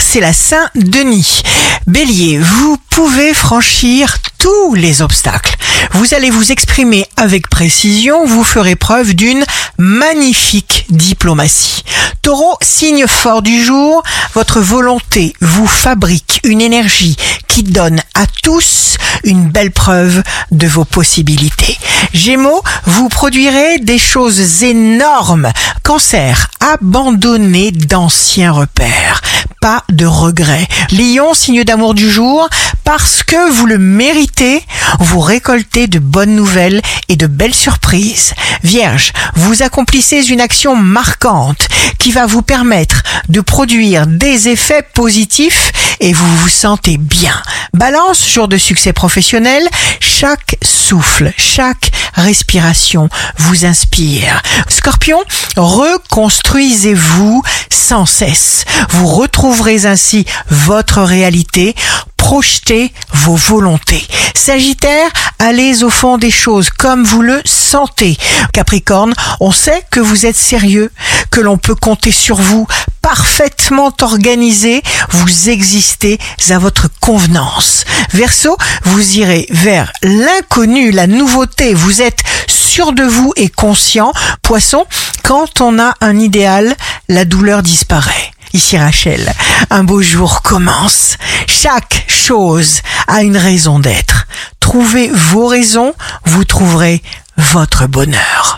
c'est la Saint-Denis. Bélier, vous pouvez franchir tous les obstacles. Vous allez vous exprimer avec précision, vous ferez preuve d'une magnifique diplomatie. Taureau, signe fort du jour, votre volonté vous fabrique une énergie qui donne à tous une belle preuve de vos possibilités. Gémeaux, vous produirez des choses énormes. Cancer, abandonnez d'anciens repères. Pas de regrets. Lion, signe d'amour du jour, parce que vous le méritez, vous récoltez de bonnes nouvelles et de belles surprises. Vierge, vous accomplissez une action marquante qui va vous permettre de produire des effets positifs et vous vous sentez bien. Balance, jour de succès professionnel, chaque souffle, chaque respiration vous inspire. Scorpion, reconstruisez-vous sans cesse. Vous retrouverez ainsi votre réalité projetez vos volontés. Sagittaire, allez au fond des choses comme vous le sentez. Capricorne, on sait que vous êtes sérieux, que l'on peut compter sur vous, parfaitement organisé, vous existez à votre convenance. Verseau, vous irez vers l'inconnu, la nouveauté, vous êtes sûr de vous et conscient. Poisson, quand on a un idéal, la douleur disparaît. Ici Rachel, un beau jour commence. Chaque chose a une raison d'être. Trouvez vos raisons, vous trouverez votre bonheur.